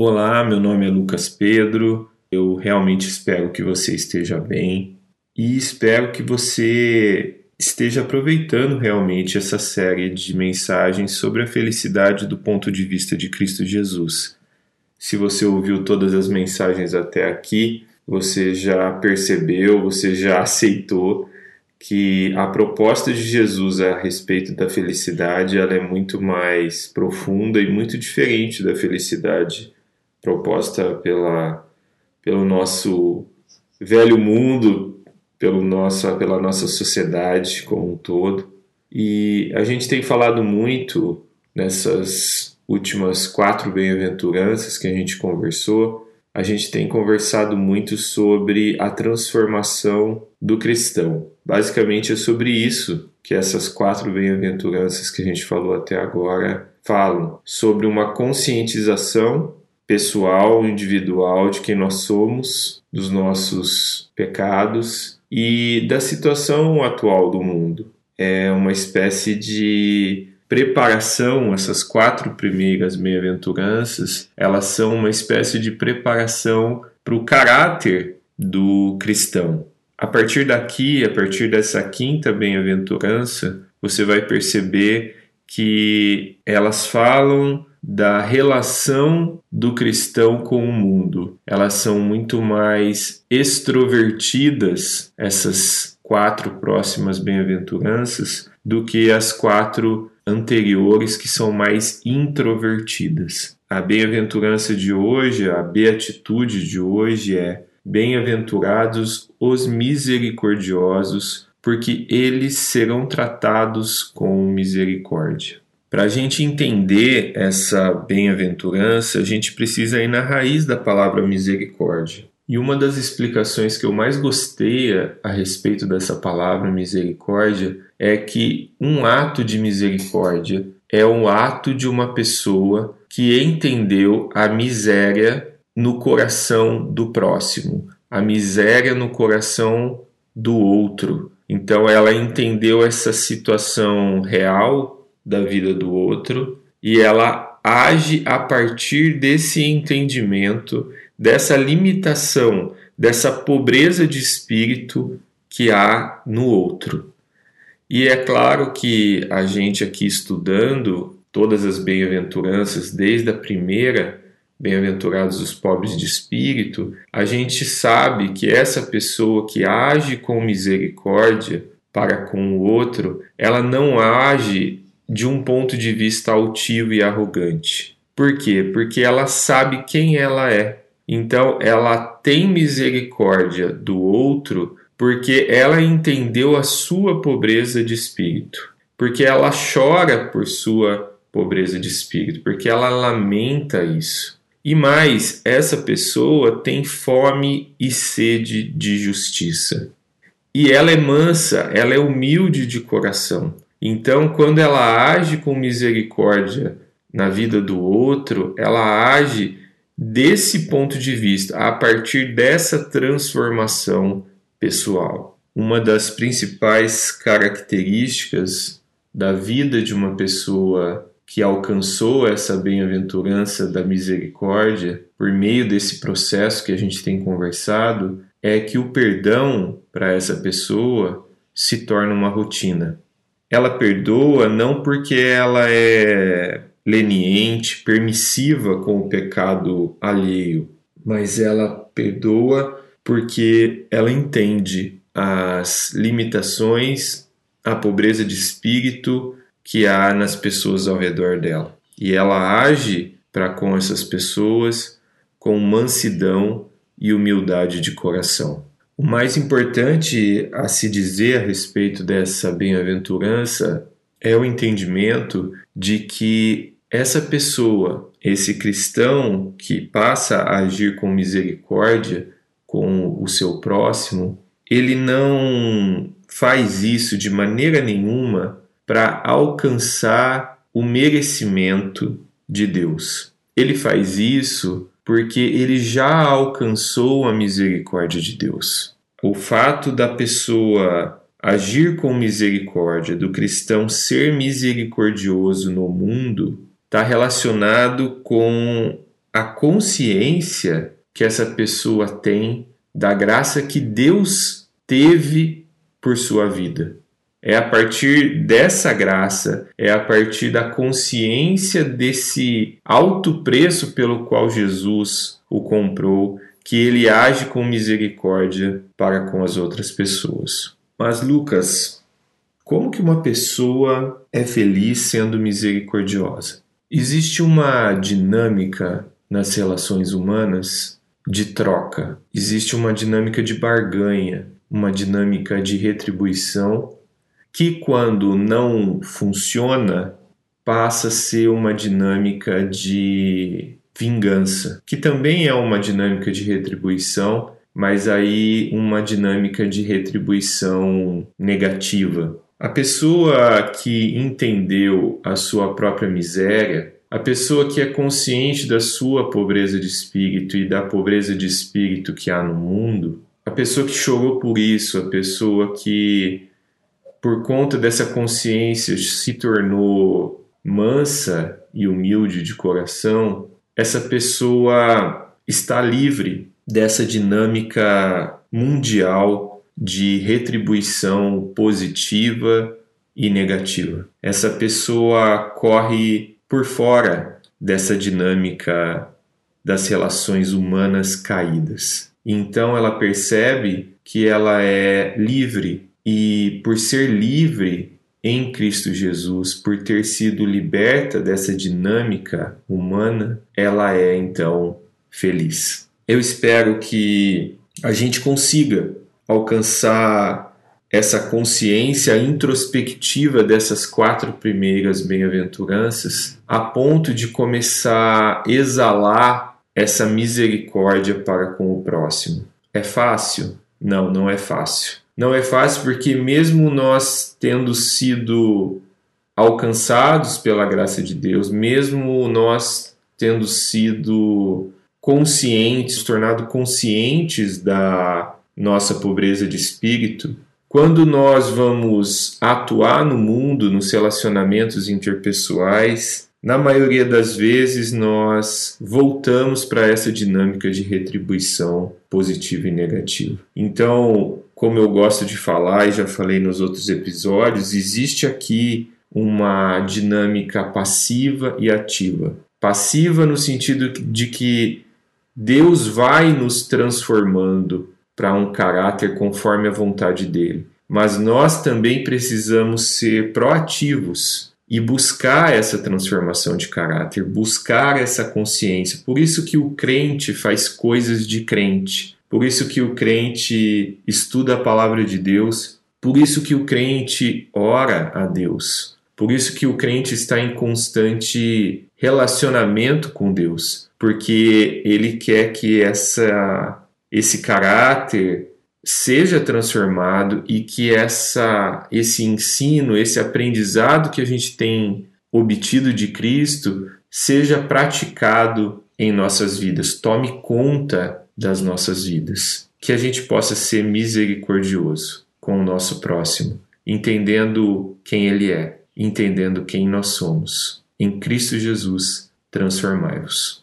Olá, meu nome é Lucas Pedro. Eu realmente espero que você esteja bem e espero que você esteja aproveitando realmente essa série de mensagens sobre a felicidade do ponto de vista de Cristo Jesus. Se você ouviu todas as mensagens até aqui, você já percebeu, você já aceitou que a proposta de Jesus a respeito da felicidade ela é muito mais profunda e muito diferente da felicidade proposta pela, pelo nosso velho mundo, pelo nossa, pela nossa sociedade como um todo. E a gente tem falado muito nessas últimas quatro bem-aventuranças que a gente conversou, a gente tem conversado muito sobre a transformação do cristão. Basicamente é sobre isso que essas quatro bem-aventuranças que a gente falou até agora falam, sobre uma conscientização pessoal, individual de quem nós somos, dos nossos pecados e da situação atual do mundo. É uma espécie de preparação, essas quatro primeiras bem-aventuranças, elas são uma espécie de preparação para o caráter do cristão. A partir daqui, a partir dessa quinta bem-aventurança, você vai perceber que elas falam da relação do cristão com o mundo. Elas são muito mais extrovertidas, essas quatro próximas bem-aventuranças, do que as quatro anteriores que são mais introvertidas. A bem-aventurança de hoje, a beatitude de hoje é: Bem-aventurados os misericordiosos, porque eles serão tratados com misericórdia. Para a gente entender essa bem-aventurança, a gente precisa ir na raiz da palavra misericórdia. E uma das explicações que eu mais gostei a respeito dessa palavra misericórdia é que um ato de misericórdia é o ato de uma pessoa que entendeu a miséria no coração do próximo, a miséria no coração do outro. Então ela entendeu essa situação real da vida do outro e ela age a partir desse entendimento, dessa limitação, dessa pobreza de espírito que há no outro. E é claro que a gente aqui estudando todas as bem-aventuranças, desde a primeira, bem-aventurados os pobres de espírito, a gente sabe que essa pessoa que age com misericórdia para com o outro, ela não age de um ponto de vista altivo e arrogante. Por quê? Porque ela sabe quem ela é. Então ela tem misericórdia do outro porque ela entendeu a sua pobreza de espírito. Porque ela chora por sua pobreza de espírito, porque ela lamenta isso. E mais, essa pessoa tem fome e sede de justiça. E ela é mansa, ela é humilde de coração. Então, quando ela age com misericórdia na vida do outro, ela age desse ponto de vista, a partir dessa transformação pessoal. Uma das principais características da vida de uma pessoa que alcançou essa bem-aventurança da misericórdia por meio desse processo que a gente tem conversado é que o perdão para essa pessoa se torna uma rotina ela perdoa não porque ela é leniente, permissiva com o pecado alheio, mas ela perdoa porque ela entende as limitações, a pobreza de espírito que há nas pessoas ao redor dela. E ela age para com essas pessoas com mansidão e humildade de coração. O mais importante a se dizer a respeito dessa bem-aventurança é o entendimento de que essa pessoa, esse cristão que passa a agir com misericórdia com o seu próximo, ele não faz isso de maneira nenhuma para alcançar o merecimento de Deus. Ele faz isso porque ele já alcançou a misericórdia de Deus. O fato da pessoa agir com misericórdia, do cristão ser misericordioso no mundo, está relacionado com a consciência que essa pessoa tem da graça que Deus teve por sua vida. É a partir dessa graça, é a partir da consciência desse alto preço pelo qual Jesus o comprou, que ele age com misericórdia para com as outras pessoas. Mas Lucas, como que uma pessoa é feliz sendo misericordiosa? Existe uma dinâmica nas relações humanas de troca, existe uma dinâmica de barganha, uma dinâmica de retribuição que, quando não funciona, passa a ser uma dinâmica de vingança, que também é uma dinâmica de retribuição, mas aí uma dinâmica de retribuição negativa. A pessoa que entendeu a sua própria miséria, a pessoa que é consciente da sua pobreza de espírito e da pobreza de espírito que há no mundo, a pessoa que chorou por isso, a pessoa que, por conta dessa consciência, se tornou mansa e humilde de coração, essa pessoa está livre dessa dinâmica mundial de retribuição positiva e negativa. Essa pessoa corre por fora dessa dinâmica das relações humanas caídas. Então ela percebe que ela é livre e por ser livre em Cristo Jesus, por ter sido liberta dessa dinâmica humana, ela é então feliz. Eu espero que a gente consiga alcançar essa consciência introspectiva dessas quatro primeiras bem-aventuranças, a ponto de começar a exalar essa misericórdia para com o próximo. É fácil? Não, não é fácil. Não é fácil porque, mesmo nós tendo sido alcançados pela graça de Deus, mesmo nós tendo sido conscientes, tornado conscientes da nossa pobreza de espírito, quando nós vamos atuar no mundo, nos relacionamentos interpessoais, na maioria das vezes nós voltamos para essa dinâmica de retribuição positiva e negativa. Então, como eu gosto de falar e já falei nos outros episódios, existe aqui uma dinâmica passiva e ativa. Passiva no sentido de que Deus vai nos transformando para um caráter conforme a vontade dele. Mas nós também precisamos ser proativos e buscar essa transformação de caráter, buscar essa consciência. Por isso que o crente faz coisas de crente. Por isso que o crente estuda a palavra de Deus, por isso que o crente ora a Deus. Por isso que o crente está em constante relacionamento com Deus, porque ele quer que essa esse caráter seja transformado e que essa esse ensino, esse aprendizado que a gente tem obtido de Cristo seja praticado em nossas vidas, tome conta das nossas vidas, que a gente possa ser misericordioso com o nosso próximo, entendendo quem ele é, entendendo quem nós somos. Em Cristo Jesus, transformai-vos.